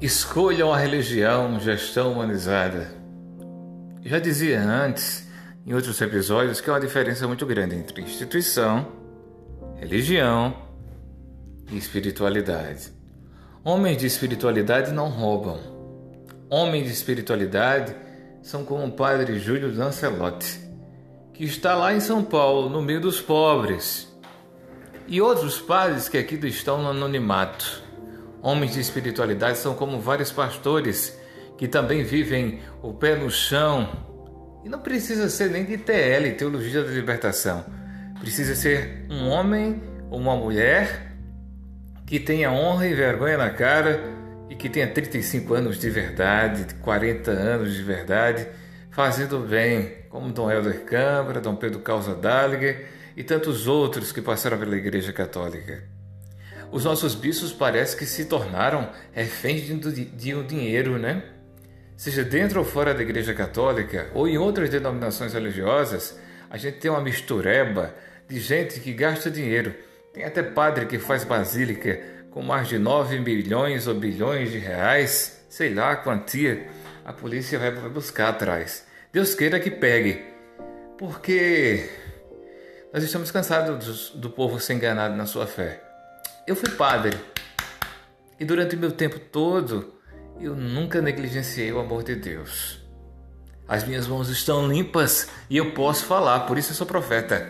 Escolham a religião, gestão humanizada. Já dizia antes, em outros episódios, que há uma diferença muito grande entre instituição, religião e espiritualidade. Homens de espiritualidade não roubam. Homens de espiritualidade são como o padre Júlio Lancelotti, que está lá em São Paulo, no meio dos pobres, e outros padres que aqui estão no anonimato Homens de espiritualidade são como vários pastores que também vivem o pé no chão. E não precisa ser nem de TL, Teologia da Libertação. Precisa ser um homem ou uma mulher que tenha honra e vergonha na cara e que tenha 35 anos de verdade, 40 anos de verdade, fazendo bem, como Dom Helder Câmara, Dom Pedro Causa Daliger e tantos outros que passaram pela Igreja Católica. Os nossos bispos parece que se tornaram reféns de, um dinheiro, né? Seja dentro ou fora da Igreja Católica ou em outras denominações religiosas, a gente tem uma mistureba de gente que gasta dinheiro. Tem até padre que faz basílica com mais de 9 milhões ou bilhões de reais, sei lá a quantia. A polícia vai buscar atrás. Deus queira que pegue, porque nós estamos cansados do povo ser enganado na sua fé. Eu fui padre e durante o meu tempo todo eu nunca negligenciei o amor de Deus. As minhas mãos estão limpas e eu posso falar, por isso eu sou profeta.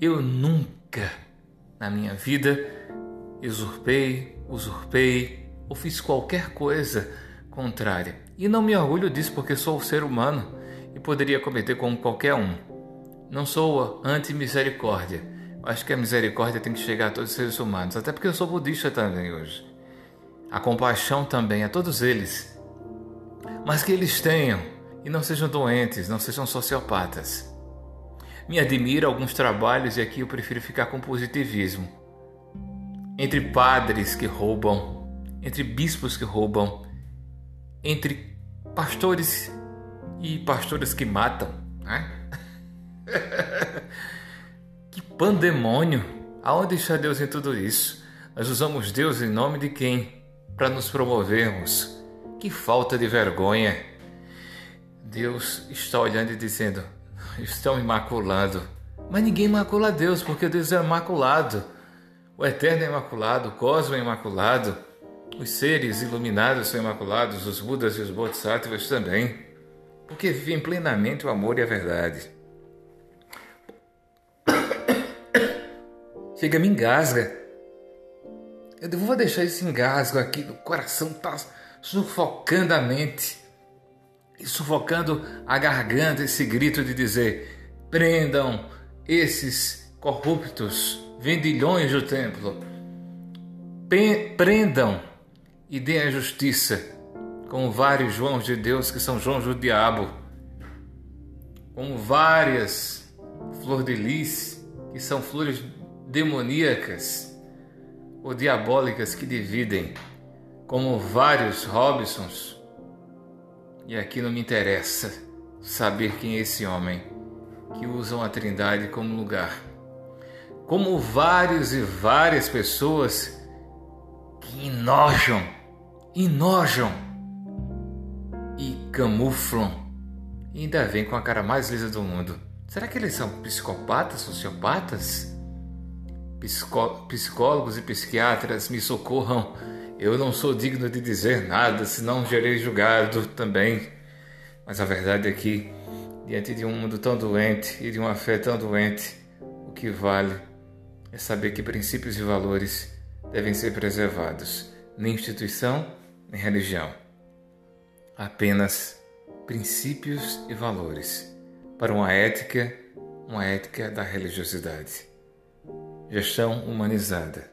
Eu nunca na minha vida usurpei, usurpei ou fiz qualquer coisa contrária. E não me orgulho disso porque sou um ser humano e poderia cometer como qualquer um. Não sou anti-misericórdia Acho que a misericórdia tem que chegar a todos os seres humanos, até porque eu sou budista também hoje. A compaixão também a todos eles. Mas que eles tenham e não sejam doentes, não sejam sociopatas. Me admira alguns trabalhos e aqui eu prefiro ficar com positivismo. Entre padres que roubam, entre bispos que roubam, entre pastores e pastores que matam. Né? Pandemônio! Aonde está Deus em tudo isso? Nós usamos Deus em nome de quem? Para nos promovermos. Que falta de vergonha! Deus está olhando e dizendo: estão imaculando. Mas ninguém macula Deus, porque Deus é imaculado. O Eterno é imaculado, o Cosmo é imaculado, os seres iluminados são imaculados, os Budas e os Bodhisattvas também, porque vivem plenamente o amor e a verdade. Chega, me engasga. Eu vou deixar esse engasgo aqui no coração, tá sufocando a mente e sufocando a garganta, esse grito de dizer: prendam esses corruptos, vendilhões do templo, prendam e deem a justiça, como vários Joãos de Deus que são João do diabo, como várias flor de lis que são flores demoníacas ou diabólicas que dividem, como vários Robsons. E aqui não me interessa saber quem é esse homem que usam a Trindade como lugar. Como vários e várias pessoas que enojam, enojam e camuflam e ainda vem com a cara mais lisa do mundo. Será que eles são psicopatas, sociopatas? Psicólogos e psiquiatras me socorram. Eu não sou digno de dizer nada, senão serei julgado também. Mas a verdade é que, diante de um mundo tão doente e de uma fé tão doente, o que vale é saber que princípios e valores devem ser preservados, nem instituição, nem religião. Apenas princípios e valores para uma ética, uma ética da religiosidade. Gestão humanizada.